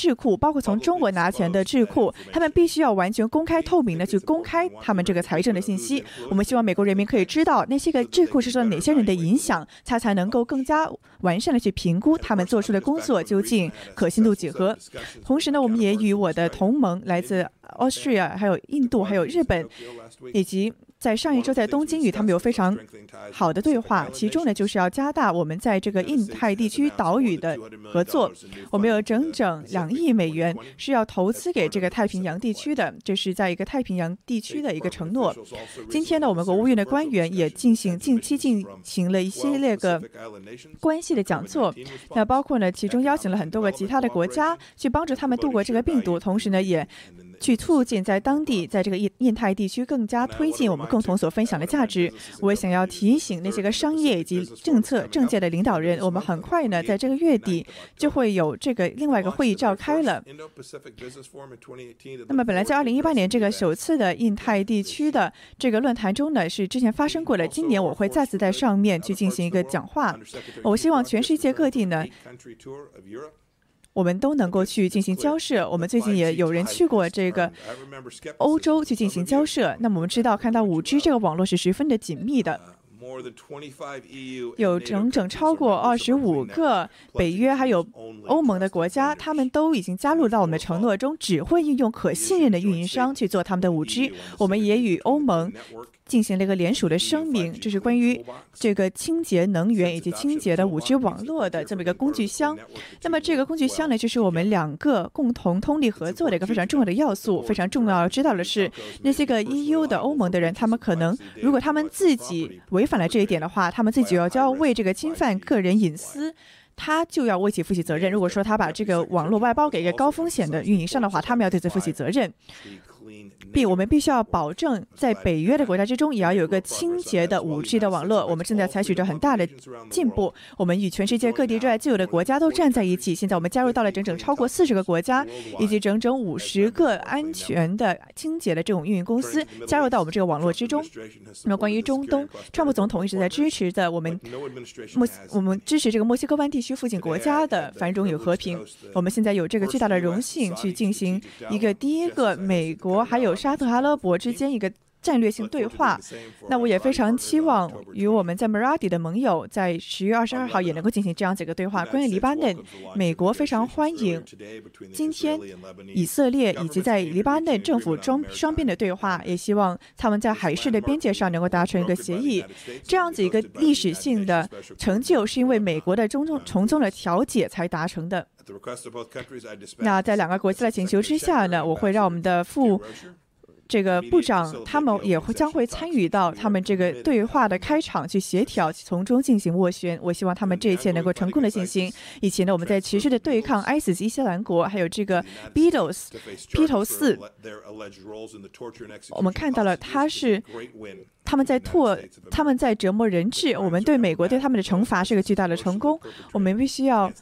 智库，包括从中国拿钱的智库，他们必须要完全公开透明的去公开他们这个财政的信息。我们希望美国人民可以知道那些个智库是受哪些人的影响，他才能够更加完善的去评估他们做出的工作究竟可信度几何。同时呢，我们也与我的同盟来自 Austria、还有印度、还有日本以及。在上一周，在东京与他们有非常好的对话，其中呢就是要加大我们在这个印太地区岛屿的合作。我们有整整两亿美元是要投资给这个太平洋地区的，这是在一个太平洋地区的一个承诺。今天呢，我们国务院的官员也进行近期进行了一系列个关系的讲座，那包括呢，其中邀请了很多个其他的国家去帮助他们度过这个病毒，同时呢也。去促进在当地，在这个印印太地区更加推进我们共同所分享的价值。我也想要提醒那些个商业以及政策政界的领导人，我们很快呢，在这个月底就会有这个另外一个会议召开了。那么，本来在二零一八年这个首次的印太地区的这个论坛中呢，是之前发生过的。今年我会再次在上面去进行一个讲话。我希望全世界各地呢。我们都能够去进行交涉。我们最近也有人去过这个欧洲去进行交涉。那么我们知道，看到五 G 这个网络是十分的紧密的，有整整超过二十五个北约还有欧盟的国家，他们都已经加入到我们的承诺中，只会运用可信任的运营商去做他们的五 G。我们也与欧盟。进行了一个联署的声明，这是关于这个清洁能源以及清洁的五 G 网络的这么一个工具箱。那么这个工具箱呢，就是我们两个共同通力合作的一个非常重要的要素。非常重要要知道的是，那些个 EU 的欧盟的人，他们可能如果他们自己违反了这一点的话，他们自己要就要为这个侵犯个人隐私，他就要为其负起责任。如果说他把这个网络外包给一个高风险的运营商的话，他们要对此负起责任。B，我们必须要保证在北约的国家之中，也要有一个清洁的五 G 的网络。我们正在采取着很大的进步。我们与全世界各地热爱自由的国家都站在一起。现在我们加入到了整整超过四十个国家，以及整整五十个安全的、清洁的这种运营公司加入到我们这个网络之中。那么关于中东，川普总统一直在支持的我们墨，我们支持这个墨西哥湾地区附近国家的繁荣与和平。我们现在有这个巨大的荣幸去进行一个第一个美国还有。沙特阿拉伯之间一个战略性对话，那我也非常期望与我们在 Maradi 的盟友在十月二十二号也能够进行这样子一个对话。关于黎巴嫩，美国非常欢迎今天以色列以及在黎巴嫩政府双双边的对话，也希望他们在海事的边界上能够达成一个协议。这样子一个历史性的成就，是因为美国的中中从中的调解才达成的。那在两个国家的请求之下呢，我会让我们的副。这个部长他们也会将会参与到他们这个对话的开场去协调，从中进行斡旋。我希望他们这一切能够成功的进行。以前呢，我们在持续的对抗 ISIS 伊斯兰国，还有这个 Beatles 披头四，我们看到了他是。他们在拓，他们在折磨人质。我们对美国对他们的惩罚是个巨大的成功。我们必须要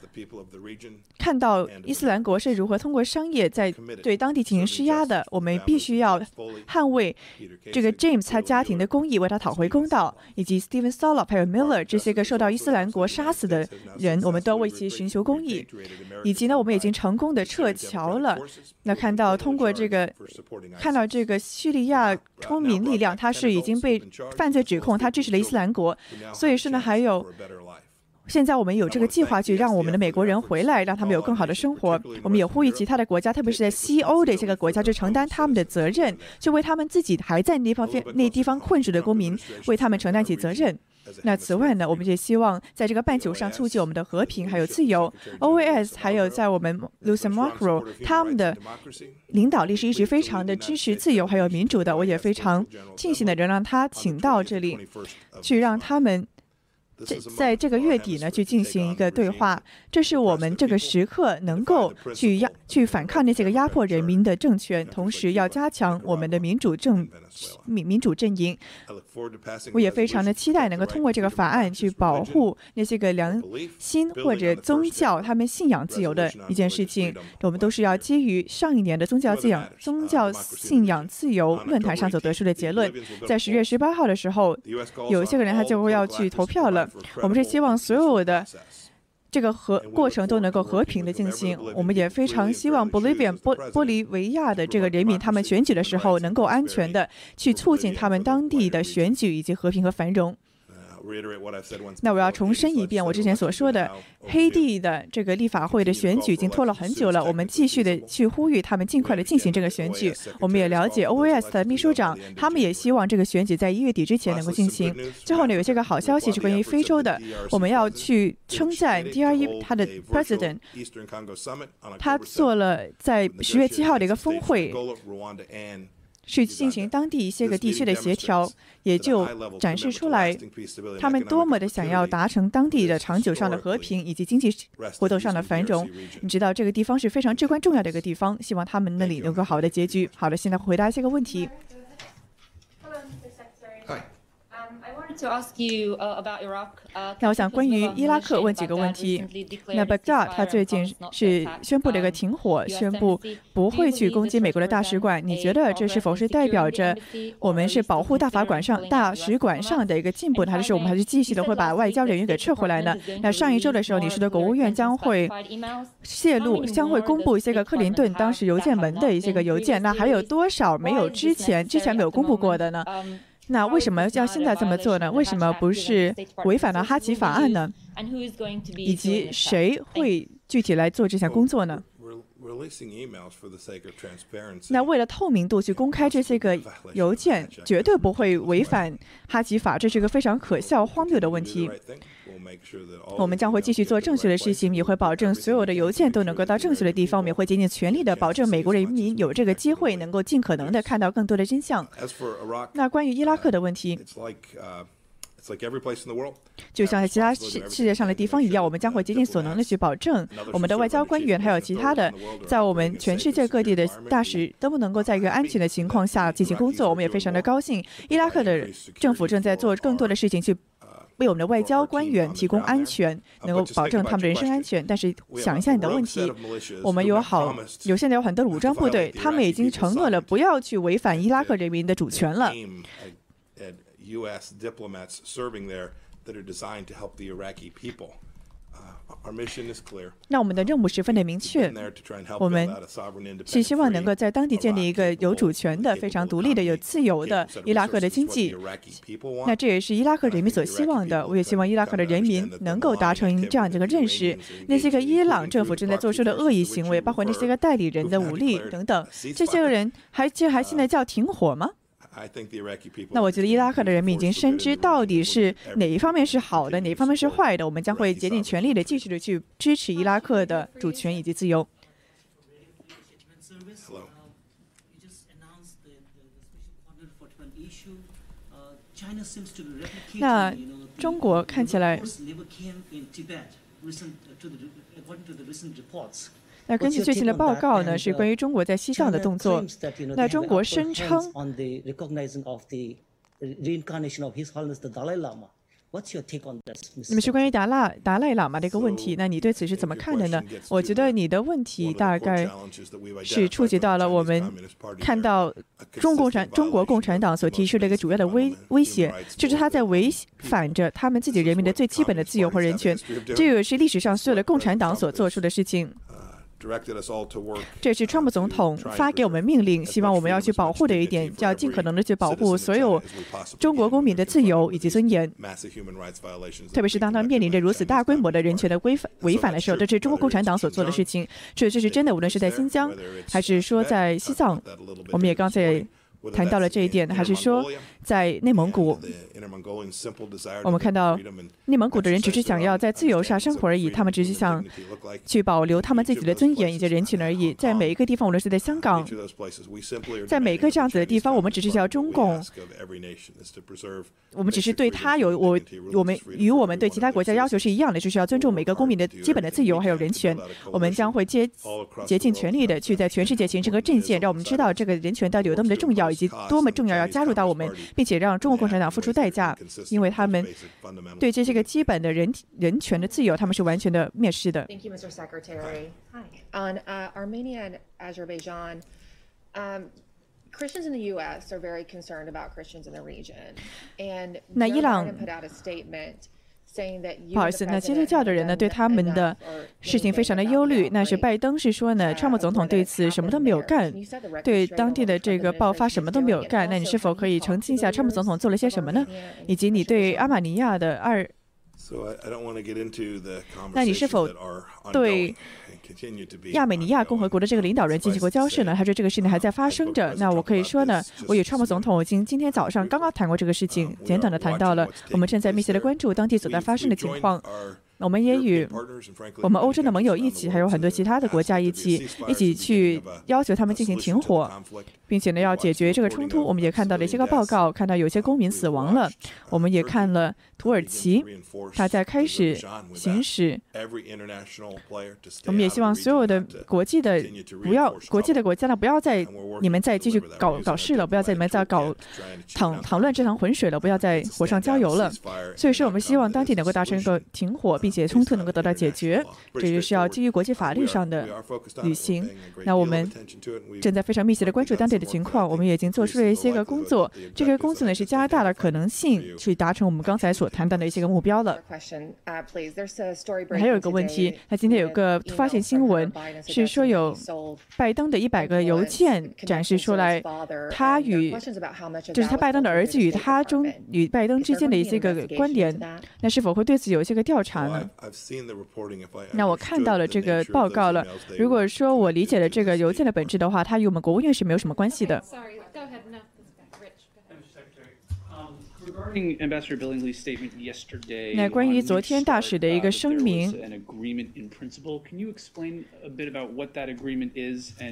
看到伊斯兰国是如何通过商业在对当地进行施压的。我们必须要捍卫这个 James 他家庭的公益，为他讨回公道，以及 Steven s o l o p 还有 Miller 这些个受到伊斯兰国杀死的人，我们都要为其寻求公义。以及呢，我们已经成功的撤侨了。那看到通过这个，看到这个叙利亚公民力量，他是已经被。被犯罪指控，他支持了伊斯兰国，所以说呢，还有现在我们有这个计划去让我们的美国人回来，让他们有更好的生活。我们也呼吁其他的国家，特别是在西欧的这些个国家，去承担他们的责任，就为他们自己还在那方那地方困住的公民，为他们承担起责任。那此外呢，我们也希望在这个半球上促进我们的和平还有自由。OAS 还有在我们 Lucian Macro 他们的领导力是一直非常的支持自由还有民主的。我也非常庆幸的能让他请到这里，去让他们。这在这个月底呢，去进行一个对话，这是我们这个时刻能够去压、去反抗那些个压迫人民的政权，同时要加强我们的民主政民民主阵营。我也非常的期待能够通过这个法案去保护那些个良心或者宗教他们信仰自由的一件事情。我们都是要基于上一年的宗教信仰宗教信仰自由论坛上所得出的结论。在十月十八号的时候，有一些个人他就会要去投票了。我们是希望所有的这个和过程都能够和平的进行。我们也非常希望 Bolivia 玻玻利维亚的这个人民，他们选举的时候能够安全的去促进他们当地的选举以及和平和繁荣。那我要重申一遍我之前所说的，黑地的这个立法会的选举已经拖了很久了。我们继续的去呼吁他们尽快的进行这个选举。我们也了解 OAS 的秘书长，他们也希望这个选举在一月底之前能够进行。最后呢，有些个好消息是关于非洲的，我们要去称赞 DRE 他的 President，他做了在十月七号的一个峰会。去进行当地一些个地区的协调，也就展示出来他们多么的想要达成当地的长久上的和平以及经济活动上的繁荣。你知道这个地方是非常至关重要的一个地方，希望他们那里有个好的结局。好的，现在回答一些个问题。那我想关于伊拉克问几个问题。那 Baghdad 他最近是宣布了一个停火，宣布不会去攻击美国的大使馆。你觉得这是否是代表着我们是保护大法馆上大使馆上的一个进步？还是我们还是继续的会把外交人员给撤回来呢？那上一周的时候，你说的国务院将会泄露，将会公布一些个克林顿当时邮件门的一些个邮件。那还有多少没有之前之前没有公布过的呢？那为什么要现在这么做呢？为什么不是违反了哈奇法案呢？以及谁会具体来做这项工作呢？那为了透明度去公开这些个邮件，绝对不会违反哈奇法，这是一个非常可笑荒谬的问题。我们将会继续做正确的事情，也会保证所有的邮件都能够到正确的地方。我们也会竭尽全力的保证美国人民有这个机会，能够尽可能的看到更多的真相。那关于伊拉克的问题，就像在其他世世界上的地方一样，我们将会竭尽所能的去保证我们的外交官员还有其他的，在我们全世界各地的大使都不能够在一个安全的情况下进行工作。我们也非常的高兴，伊拉克的政府正在做更多的事情去。为我们的外交官员提供安全，能够保证他们的人身安全。但是想一下你的问题，我们有好有现在有很多的武装部队，他们已经承诺了不要去违反伊拉克人民的主权了。那我们的任务十分的明确，我们是希望能够在当地建立一个有主权的、非常独立的、有自由的伊拉克的经济。那这也是伊拉克人民所希望的。我也希望伊拉克的人民能够达成这样一个认识：那些个伊朗政府正在做出的恶意行为，包括那些个代理人的武力等等，这些个人还这还现在叫停火吗？那我觉得伊拉克的人民已经深知到底是哪一方面是好的，哪一方面是坏的。我们将会竭尽全力的继续的去支持伊拉克的主权以及自由。那中国看起来。那根据最近的报告呢，是关于中国在西藏的动作。那中国声称。那么是关于达赖达赖喇嘛的一个问题，那你对此是怎么看的呢？我觉得你的问题大概是触及到了我们看到中共产中国共产党所提出的一个主要的威威胁，就是他在违反着他们自己人民的最基本的自由和人权。这个是历史上所有的共产党所做出的事情。这是川普总统发给我们命令，希望我们要去保护的一点，要尽可能的去保护所有中国公民的自由以及尊严。特别是当他面临着如此大规模的人权的规范违反的时候，这是中国共产党所做的事情。这这是真的，无论是在新疆，还是说在西藏，我们也刚才。谈到了这一点，还是说在内蒙古，我们看到内蒙古的人只是想要在自由下生活而已，他们只是想去保留他们自己的尊严以及人权而已。在每一个地方，无论是在香港，在每一个这样子的地方，我们只是叫中共，我们只是对他有我我们与我们对其他国家要求是一样的，就是要尊重每个公民的基本的自由还有人权。我们将会竭竭尽全力的去在全世界形成个阵线，让我们知道这个人权到底有多么的重要。以及多么重要，要加入到我们，并且让中国共产党付出代价，因为他们对这些个基本的人人权的自由，他们是完全的蔑视的。Thank you, Mr. Secretary. Hi. On Armenia and Azerbaijan, Christians in the U.S. are very concerned about Christians in the region, and 那伊朗不好意思，那基督教的人呢，对他们的事情非常的忧虑。那是拜登是说呢，川普总统对此什么都没有干，对当地的这个爆发什么都没有干。那你是否可以澄清一下，川普总统做了些什么呢？以及你对阿马尼亚的二，那你是否对？亚美尼亚共和国的这个领导人进行过交涉呢？他说这个事情还在发生着。那我可以说呢，我与川普总统已经今天早上刚刚谈过这个事情，简短的谈到了我们正在密切的关注当地所在发生的情况。我们也与我们欧洲的盟友一起，还有很多其他的国家一起，一起去要求他们进行停火，并且呢要解决这个冲突。我们也看到了一些个报告，看到有些公民死亡了。我们也看了土耳其，他在开始行使。我们也希望所有的国际的不要国际的国家呢，不要再你们再继续搞搞事了，不要在你们再搞淌淌乱这趟浑水了，不要再火上浇油了。所以说，我们希望当地能够达成一个停火并。且冲突能够得到解决，这就是要基于国际法律上的履行。那我们正在非常密切的关注当地的情况，我们已经做出了一些个工作。这个工作呢是加大了可能性去达成我们刚才所谈到的一些个目标了。还有一个问题，那今天有个突发性新闻是说有拜登的一百个邮件展示出来，他与就是他拜登的儿子与他中与拜登之间的一些个关联，那是否会对此有一些个调查呢？那我看到了这个报告了。如果说我理解了这个邮件的本质的话，它与我们国务院是没有什么关系的。那关于昨天大使的一个声明，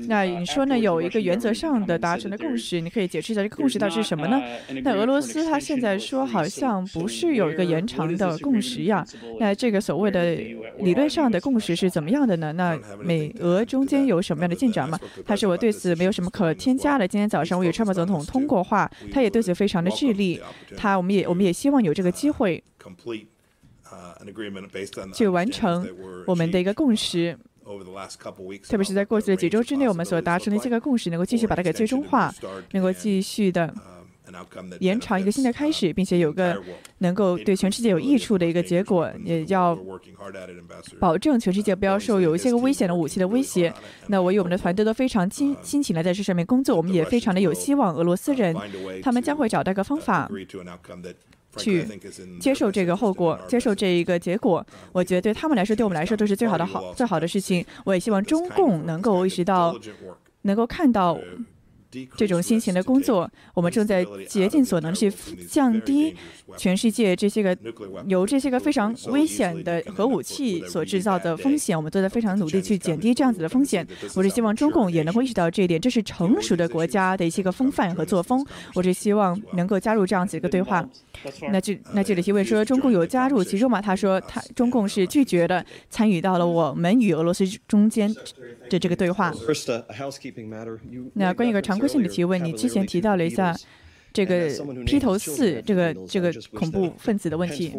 那你说呢？有一个原则上的达成的共识，你可以解释一下这个共识到底是什么呢？那俄罗斯他现在说好像不是有一个延长的共识呀？那这个所谓的理论上的共识是怎么样的呢？那美俄中间有什么样的进展吗？他说我对此没有什么可添加的。今天早上我与川普总统通过话，他也对此非常的致力。他我们也我们也希望有这个机会。去完成我们的一个共识，特别是在过去的几周之内，我们所达成的这个共识能够继续把它给最终化，能够继续的延长一个新的开始，并且有个能够对全世界有益处的一个结果，也要保证全世界不要受有一些个危险的武器的威胁。那我与我们的团队都非常辛辛勤的在这上面工作，我们也非常的有希望，俄罗斯人他们将会找到一个方法。去接受这个后果，接受这一个结果，我觉得对他们来说，对我们来说都是最好的好最好的事情。我也希望中共能够意识到，能够看到。这种辛勤的工作，我们正在竭尽所能去降低全世界这些个由这些个非常危险的核武器所制造的风险。我们都在非常努力去减低这样子的风险。我是希望中共也能够意识到这一点，这是成熟的国家的一些个风范和作风。我是希望能够加入这样子一个对话。那这那这里提问说中共有加入其中吗？他说他中共是拒绝的参与到了我们与俄罗斯中间的这个对话。那关于一个常规性的提问，你之前提到了一下这个披头四这个这个恐怖分子的问题。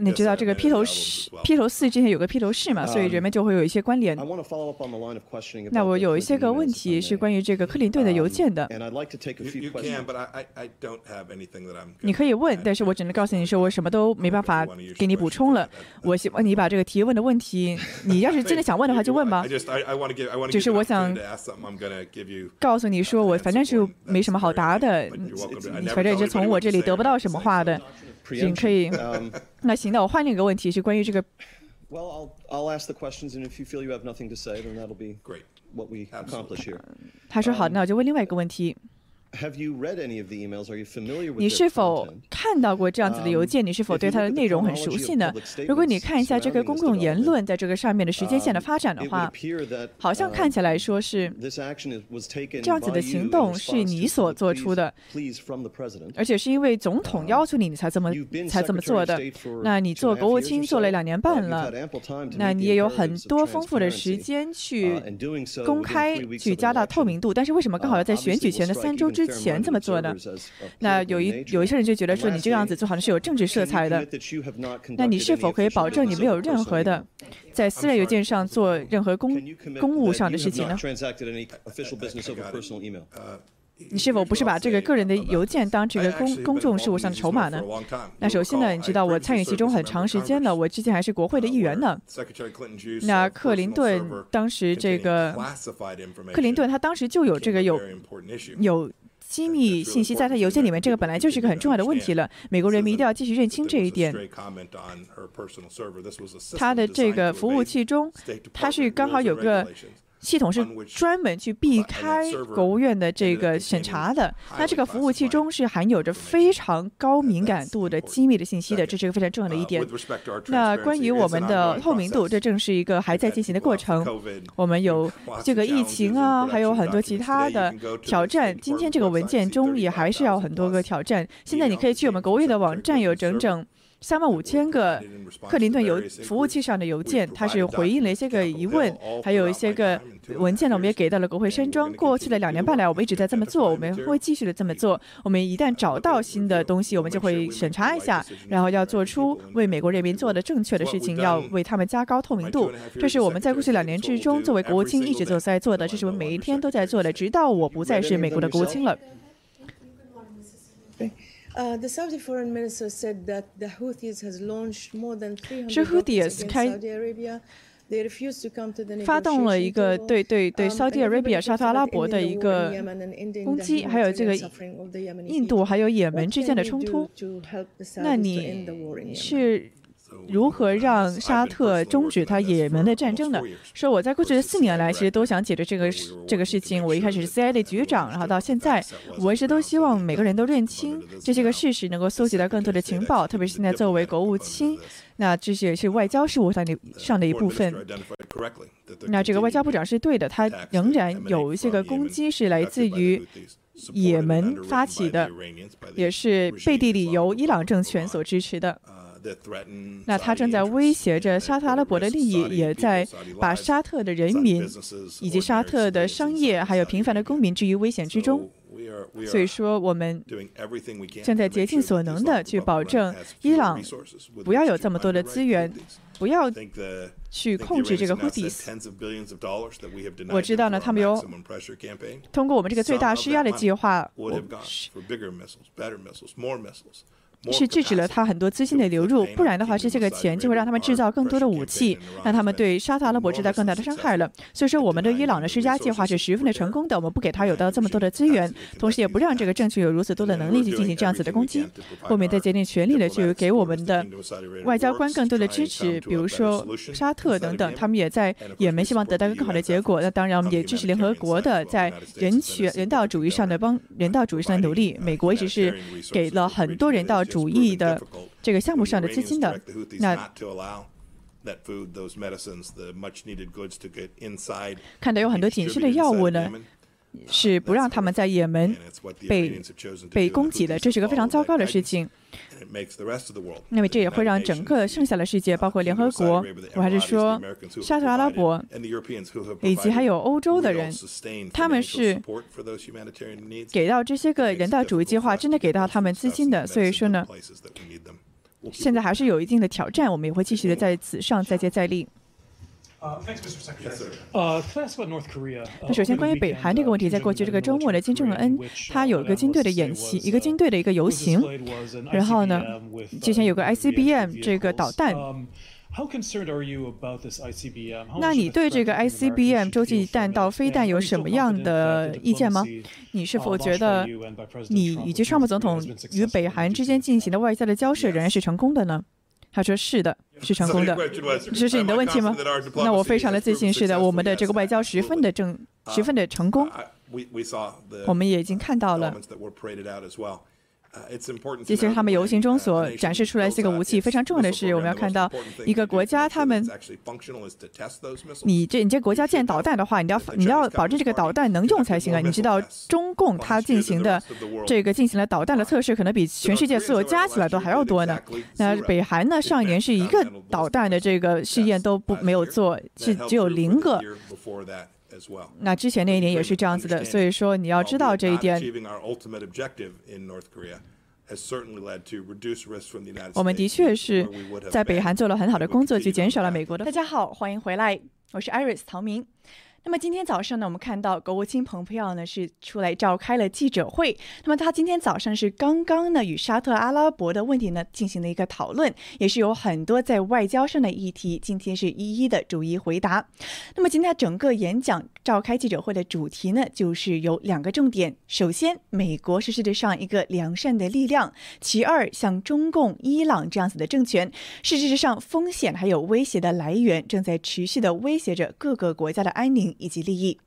你知道这个披头士披头四之前有个披头士嘛，所以人们就会有一些关联。那我有一些个问题是关于这个克林顿的邮件的。你可以问，但是我只能告诉你说，我什么都没办法给你补充了。我希望你把这个提问的问题，你要是真的想问的话就问吧。只是我想告诉你说，我反正是没什么好答的，反正是从我这里得不到什么话的。你可以。那行，那我换另一个问题，是关于这个。Well, I'll I'll ask the questions, and if you feel you have nothing to say, then that'll be great. What we accomplish here. 他说好，那我就问另外一个问题。 你是否看到过这样子的邮件？你是否对它的内容很熟悉呢？如果你看一下这个公共言论在这个上面的时间线的发展的话，好像看起来说是这样子的行动是你所做出的，而且是因为总统要求你，你才这么才这么做的。那你做国务卿做了两年半了，那你也有很多丰富的时间去公开去加大透明度，但是为什么刚好要在选举前的三周之？前怎么做的？那有一有一些人就觉得说你这个样子做好像是有政治色彩的。那你是否可以保证你没有任何的在私人邮件上做任何公公务上的事情呢？你是否不是把这个个人的邮件当这个公公众事务上的筹码呢？那首先呢，你知道我参与其中很长时间了，我之前还是国会的议员呢。那克林顿当时这个克林顿他当时就有这个有有机密信息在他邮件里面，这个本来就是一个很重要的问题了。美国人民一定要继续认清这一点。他的这个服务器中，他是刚好有个。系统是专门去避开国务院的这个审查的。那这个服务器中是含有着非常高敏感度的机密的信息的，这是一个非常重要的一点。那关于我们的透明度，这正是一个还在进行的过程。我们有这个疫情啊，还有很多其他的挑战。今天这个文件中也还是要很多个挑战。现在你可以去我们国务院的网站，有整整。三万五千个克林顿邮服务器上的邮件，他是回应了一些个疑问，还有一些个文件呢，我们也给到了国会山庄。过去的两年半来，我们一直在这么做，我们会继续的这么做。我们一旦找到新的东西，我们就会审查一下，然后要做出为美国人民做的正确的事情，要为他们加高透明度。这是我们在过去两年之中，作为国务卿一直都在做的，这是我们每一天都在做的，直到我不再是美国的国务卿了。Uh, the Saudi foreign minister said that the Houthis has launched more than 是 Houthis 开 Saudi Arabia. They refused to come to the 发动了一个对对对 Saudi Arabia 沙特阿拉伯的一个攻击，还有这个印度还有也门之间的冲突。那你是？如何让沙特终止他也门的战争呢？说我在过去的四年来，其实都想解决这个这个事情。我一开始是 CIA 的局长，然后到现在，我一直都希望每个人都认清这些个事实，能够搜集到更多的情报。特别是现在作为国务卿，那这些是外交事务上的上的一部分。那这个外交部长是对的，他仍然有一些个攻击是来自于也门发起的，也是背地里由伊朗政权所支持的。那他正在威胁着沙特阿拉伯的利益，也在把沙特的人民以及沙特的商业还有平凡的公民置于危险之中。所以说，我们正在竭尽所能的去保证伊朗不要有这么多的资源，不要去控制这个 Houthis。我知道呢，他们有通过我们这个最大施压的计划。是制止了他很多资金的流入，不然的话，这些个钱就会让他们制造更多的武器，让他们对沙特阿拉伯制造更大的伤害了。所以说，我们对伊朗的施加计划是十分的成功的。我们不给他有到这么多的资源，同时也不让这个政权有如此多的能力去进行这样子的攻击。我们也在竭尽全力的去给我们的外交官更多的支持，比如说沙特等等，他们也在也没希望得到一个更好的结果。那当然，我们也支持联合国的在人权、人道主义上的帮人道主义上的努力。美国一直是给了很多人道。主义的这个项目上的资金的，那看到有很多紧缺的药物呢，是不让他们在也门被被攻击的，这是个非常糟糕的事情。那么这也会让整个剩下的世界，包括联合国，我还是说沙特阿拉伯，以及还有欧洲的人，他们是给到这些个人道主义计划，真的给到他们资金的。所以说呢，现在还是有一定的挑战，我们也会继续的在此上再接再厉。呃，那首先关于北韩这个问题，在过去这个周末呢，金正恩他有一个军队的演习，一个军队的一个游行，然后呢，之前有个 ICBM 这个导弹。那你对这个 ICBM 洲际弹道飞弹有什么样的意见吗？你是否觉得你以及川普总统与北韩之间进行的外交的交涉仍然是成功的呢？他说是的，是成功的。这是你的问题吗？那我非常的自信，是的，我们的这个外交十分的正，十分的成功。我们也已经看到了。其实他们游行中所展示出来这个武器非常重要的是，我们要看到一个国家，他们，你这你这国家建导弹的话，你要你要保证这个导弹能用才行啊！你知道中共它进行的这个进行了导弹的测试，可能比全世界所有加起来都还要多呢。那北韩呢，上一年是一个导弹的这个试验都不没有做，是只有零个。那之前那一年也是这样子的，所以说你要知道这一点。我们的确是在北韩做了很好的工作，去减少了美国的。大家好，欢迎回来，我是 Iris 曹明。那么今天早上呢，我们看到国务卿蓬佩奥呢是出来召开了记者会。那么他今天早上是刚刚呢与沙特阿拉伯的问题呢进行了一个讨论，也是有很多在外交上的议题，今天是一一的逐一回答。那么今天整个演讲召开记者会的主题呢，就是有两个重点：首先，美国是世界上一个良善的力量；其二，像中共、伊朗这样子的政权，是事实上风险还有威胁的来源，正在持续的威胁着各个国家的安宁。以及利益。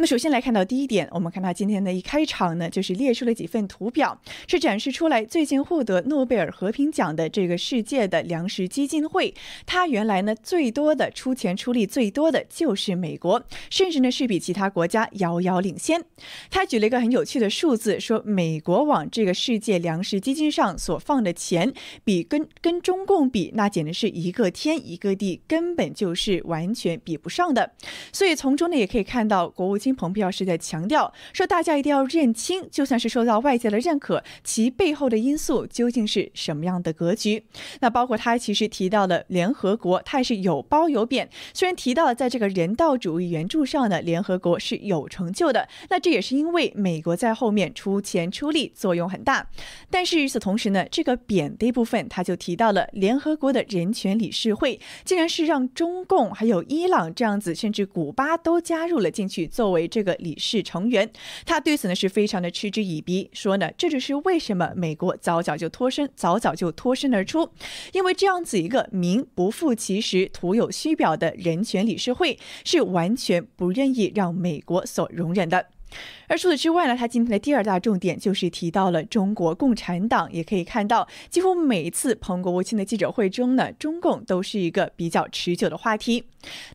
那么首先来看到第一点，我们看到今天的一开场呢，就是列出了几份图表，是展示出来最近获得诺贝尔和平奖的这个世界的粮食基金会，它原来呢最多的出钱出力最多的就是美国，甚至呢是比其他国家遥遥领先。他举了一个很有趣的数字，说美国往这个世界粮食基金上所放的钱，比跟跟中共比，那简直是一个天一个地，根本就是完全比不上的。所以从中呢也可以看到国务卿。蓬佩奥是在强调说，大家一定要认清，就算是受到外界的认可，其背后的因素究竟是什么样的格局？那包括他其实提到了联合国，他也是有褒有贬。虽然提到了在这个人道主义援助上呢，联合国是有成就的，那这也是因为美国在后面出钱出力，作用很大。但是与此同时呢，这个贬的部分，他就提到了联合国的人权理事会，竟然是让中共还有伊朗这样子，甚至古巴都加入了进去，作为。为这个理事成员，他对此呢是非常的嗤之以鼻，说呢这就是为什么美国早早就脱身，早早就脱身而出，因为这样子一个名不副其实、徒有虚表的人权理事会是完全不愿意让美国所容忍的。而除此之外呢，他今天的第二大重点就是提到了中国共产党。也可以看到，几乎每一次彭国务卿的记者会中呢，中共都是一个比较持久的话题。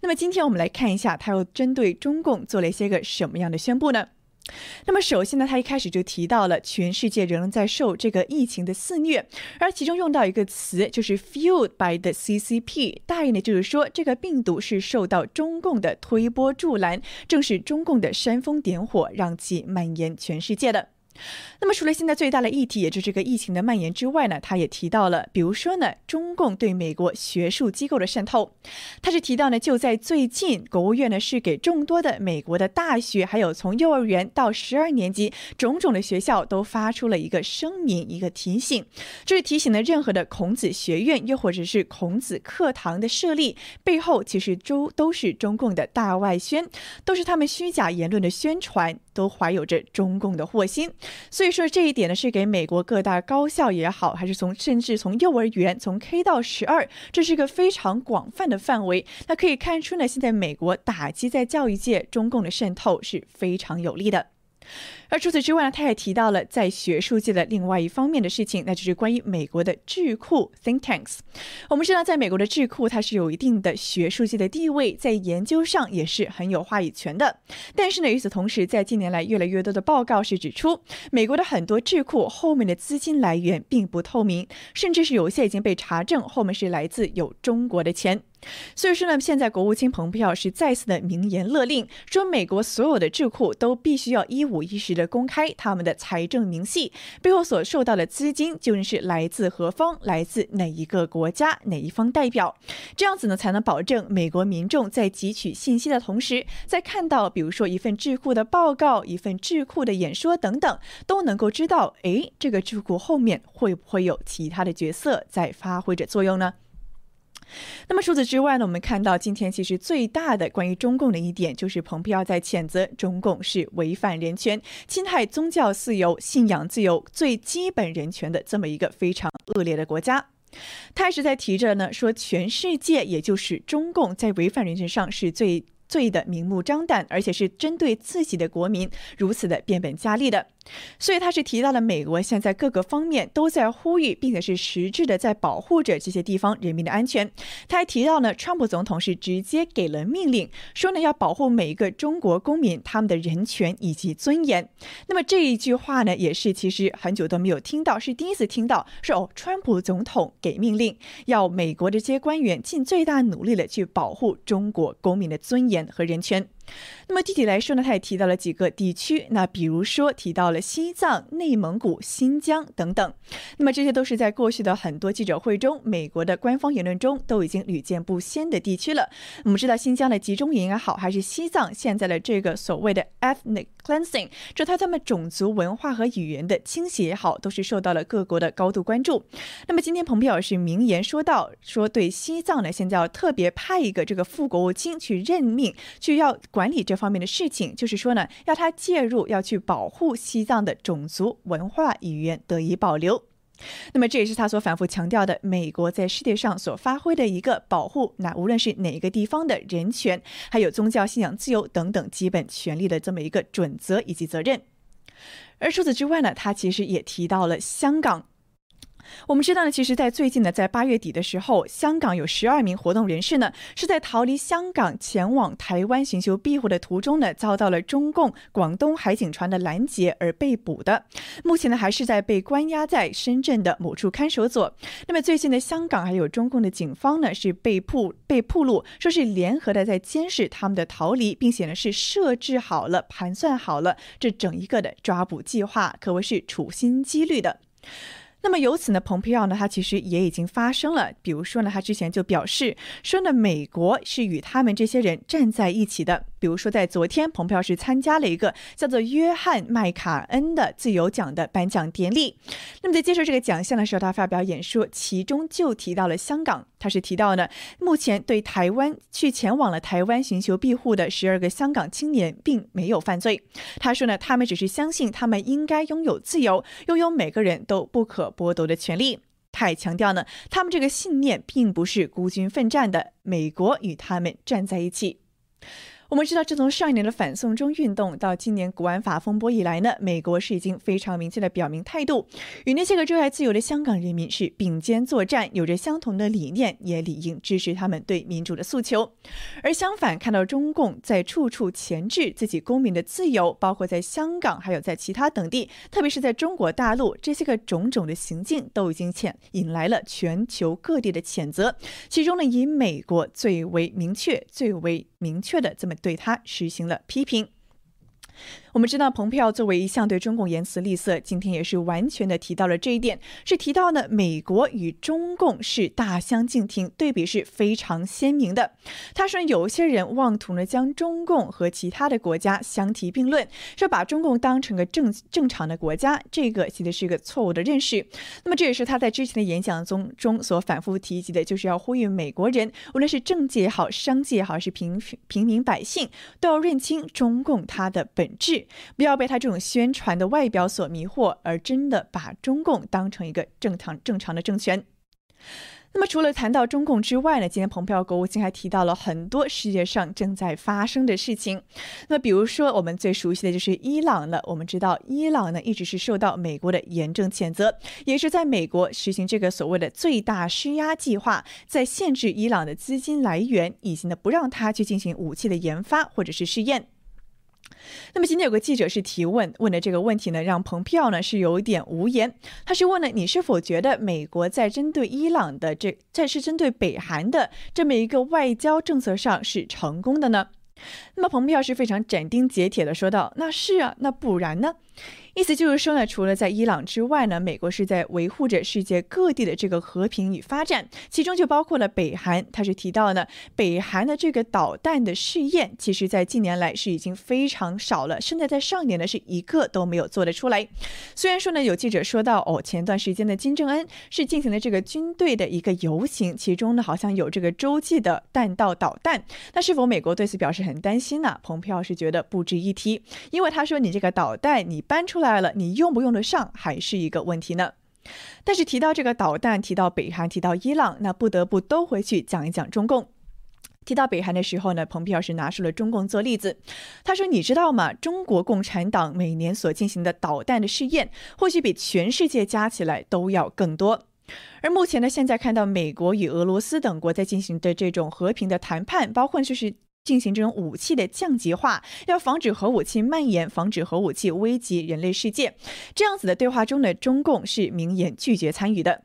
那么今天我们来看一下，他又针对中共做了一些个什么样的宣布呢？那么首先呢，他一开始就提到了全世界仍然在受这个疫情的肆虐，而其中用到一个词就是 “fueled by the CCP”，大意呢就是说这个病毒是受到中共的推波助澜，正是中共的煽风点火，让其蔓延全世界的。那么，除了现在最大的议题，也就是这个疫情的蔓延之外呢，他也提到了，比如说呢，中共对美国学术机构的渗透。他是提到呢，就在最近，国务院呢是给众多的美国的大学，还有从幼儿园到十二年级种种的学校都发出了一个声明，一个提醒，就是提醒了任何的孔子学院，又或者是孔子课堂的设立背后，其实都都是中共的大外宣，都是他们虚假言论的宣传，都怀有着中共的祸心。所以说这一点呢，是给美国各大高校也好，还是从甚至从幼儿园从 K 到十二，这是一个非常广泛的范围。那可以看出呢，现在美国打击在教育界中共的渗透是非常有利的。而除此之外呢，他也提到了在学术界的另外一方面的事情，那就是关于美国的智库 （think tanks）。我们知道，在美国的智库它是有一定的学术界的地位，在研究上也是很有话语权的。但是呢，与此同时，在近年来越来越多的报告是指出，美国的很多智库后面的资金来源并不透明，甚至是有些已经被查证后面是来自有中国的钱。所以说呢，现在国务卿蓬佩奥是再次的明言勒令，说美国所有的智库都必须要一五一十的公开他们的财政明细，背后所受到的资金究竟是来自何方，来自哪一个国家，哪一方代表，这样子呢才能保证美国民众在汲取信息的同时，在看到比如说一份智库的报告、一份智库的演说等等，都能够知道，哎，这个智库后面会不会有其他的角色在发挥着作用呢？那么除此之外呢，我们看到今天其实最大的关于中共的一点，就是蓬佩奥在谴责中共是违反人权、侵害宗教自由、信仰自由最基本人权的这么一个非常恶劣的国家。他一直在提着呢，说全世界也就是中共在违反人权上是最最的明目张胆，而且是针对自己的国民如此的变本加厉的。所以他是提到了美国现在各个方面都在呼吁，并且是实质的在保护着这些地方人民的安全。他还提到呢，川普总统是直接给了命令，说呢要保护每一个中国公民他们的人权以及尊严。那么这一句话呢，也是其实很久都没有听到，是第一次听到，说哦，川普总统给命令，要美国这些官员尽最大努力的去保护中国公民的尊严和人权。那么具体来说呢，他也提到了几个地区，那比如说提到了西藏、内蒙古、新疆等等。那么这些都是在过去的很多记者会中，美国的官方言论中都已经屡见不鲜的地区了。我们知道新疆的集中营也好，还是西藏现在的这个所谓的 ethnic cleansing，这他们种族文化和语言的清洗也好，都是受到了各国的高度关注。那么今天蓬佩奥是明言说到，说对西藏呢，现在要特别派一个这个副国务卿去任命，去要管理这。方面的事情，就是说呢，要他介入，要去保护西藏的种族文化语言得以保留。那么这也是他所反复强调的，美国在世界上所发挥的一个保护，那无论是哪个地方的人权，还有宗教信仰自由等等基本权利的这么一个准则以及责任。而除此之外呢，他其实也提到了香港。我们知道呢，其实，在最近呢，在八月底的时候，香港有十二名活动人士呢，是在逃离香港前往台湾寻求庇护的途中呢，遭到了中共广东海警船的拦截而被捕的。目前呢，还是在被关押在深圳的某处看守所。那么，最近的香港还有中共的警方呢，是被曝被曝露，说是联合的在监视他们的逃离，并且呢，是设置好了、盘算好了这整一个的抓捕计划，可谓是处心积虑的。那么由此呢，蓬佩奥呢，他其实也已经发生了。比如说呢，他之前就表示说呢，美国是与他们这些人站在一起的。比如说在昨天，蓬佩奥是参加了一个叫做约翰麦卡恩的自由奖的颁奖典礼。那么在接受这个奖项的时候，他发表演说，其中就提到了香港。他是提到呢，目前对台湾去前往了台湾寻求庇护的十二个香港青年并没有犯罪。他说呢，他们只是相信他们应该拥有自由，拥有每个人都不可剥夺的权利。他也强调呢，他们这个信念并不是孤军奋战的，美国与他们站在一起。我们知道，自从上一年的反送中运动到今年国安法风波以来呢，美国是已经非常明确的表明态度，与那些个热爱自由的香港人民是并肩作战，有着相同的理念，也理应支持他们对民主的诉求。而相反，看到中共在处处钳制自己公民的自由，包括在香港，还有在其他等地，特别是在中国大陆，这些个种种的行径都已经潜引来了全球各地的谴责。其中呢，以美国最为明确、最为明确的这么。对他实行了批评。我们知道，蓬佩奥作为一向对中共言辞吝啬，今天也是完全的提到了这一点，是提到呢，美国与中共是大相径庭，对比是非常鲜明的。他说，有些人妄图呢将中共和其他的国家相提并论，说把中共当成个正正常的国家，这个其实是一个错误的认识。那么这也是他在之前的演讲中中所反复提及的，就是要呼吁美国人，无论是政界也好，商界也好，是平平民百姓，都要认清中共它的本质。不要被他这种宣传的外表所迷惑，而真的把中共当成一个正常正常的政权。那么，除了谈到中共之外呢，今天蓬佩奥国务卿还提到了很多世界上正在发生的事情。那比如说，我们最熟悉的就是伊朗了。我们知道，伊朗呢一直是受到美国的严正谴责，也是在美国实行这个所谓的最大施压计划，在限制伊朗的资金来源，以及呢不让他去进行武器的研发或者是试验。那么今天有个记者是提问，问的这个问题呢，让蓬佩奥呢是有点无言。他是问了你是否觉得美国在针对伊朗的这，在是针对北韩的这么一个外交政策上是成功的呢？那么蓬佩奥是非常斩钉截铁的说道：“那是啊，那不然呢？”意思就是说呢，除了在伊朗之外呢，美国是在维护着世界各地的这个和平与发展，其中就包括了北韩。他是提到呢，北韩的这个导弹的试验，其实在近年来是已经非常少了，甚至在上年呢是一个都没有做得出来。虽然说呢，有记者说到哦，前段时间的金正恩是进行了这个军队的一个游行，其中呢好像有这个洲际的弹道导弹，那是否美国对此表示很担心呢？蓬佩奥是觉得不值一提，因为他说你这个导弹你搬出来。了，你用不用得上还是一个问题呢？但是提到这个导弹，提到北韩，提到伊朗，那不得不都回去讲一讲中共。提到北韩的时候呢，蓬佩奥是拿出了中共做例子。他说：“你知道吗？中国共产党每年所进行的导弹的试验，或许比全世界加起来都要更多。而目前呢，现在看到美国与俄罗斯等国在进行的这种和平的谈判，包括就是。”进行这种武器的降级化，要防止核武器蔓延，防止核武器危及人类世界。这样子的对话中呢，中共是明言拒绝参与的。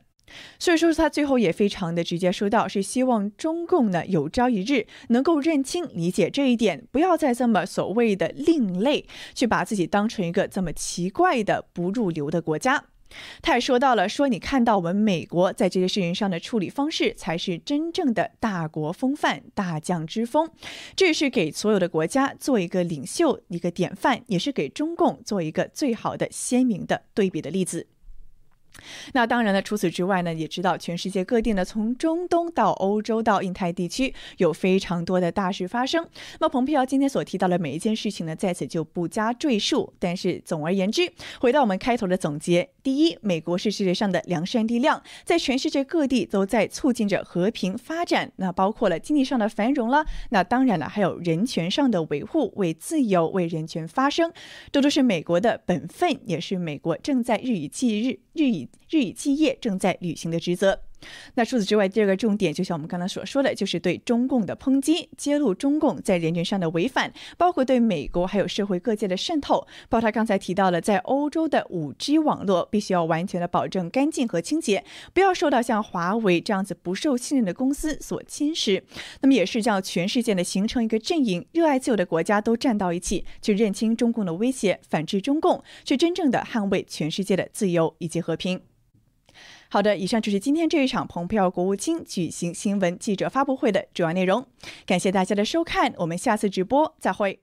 所以说，他最后也非常的直接说到，是希望中共呢有朝一日能够认清、理解这一点，不要再这么所谓的另类，去把自己当成一个这么奇怪的不入流的国家。他也说到了，说你看到我们美国在这些事情上的处理方式，才是真正的大国风范、大将之风，这是给所有的国家做一个领袖、一个典范，也是给中共做一个最好的鲜明的对比的例子。那当然了，除此之外呢，也知道全世界各地呢，从中东到欧洲到印太地区，有非常多的大事发生。那么，蓬佩奥今天所提到的每一件事情呢，在此就不加赘述。但是，总而言之，回到我们开头的总结：第一，美国是世界上的良善力量，在全世界各地都在促进着和平发展。那包括了经济上的繁荣了，那当然了，还有人权上的维护，为自由、为人权发声，这都是美国的本分，也是美国正在日以继日、日以。日以继夜正在履行的职责。那除此之外，第二个重点，就像我们刚才所说的，就是对中共的抨击，揭露中共在人权上的违反，包括对美国还有社会各界的渗透。包括他刚才提到了，在欧洲的五 G 网络必须要完全的保证干净和清洁，不要受到像华为这样子不受信任的公司所侵蚀。那么也是叫全世界的形成一个阵营，热爱自由的国家都站到一起，去认清中共的威胁，反制中共，去真正的捍卫全世界的自由以及和平。好的，以上就是今天这一场蓬佩奥国务卿举行新闻记者发布会的主要内容。感谢大家的收看，我们下次直播再会。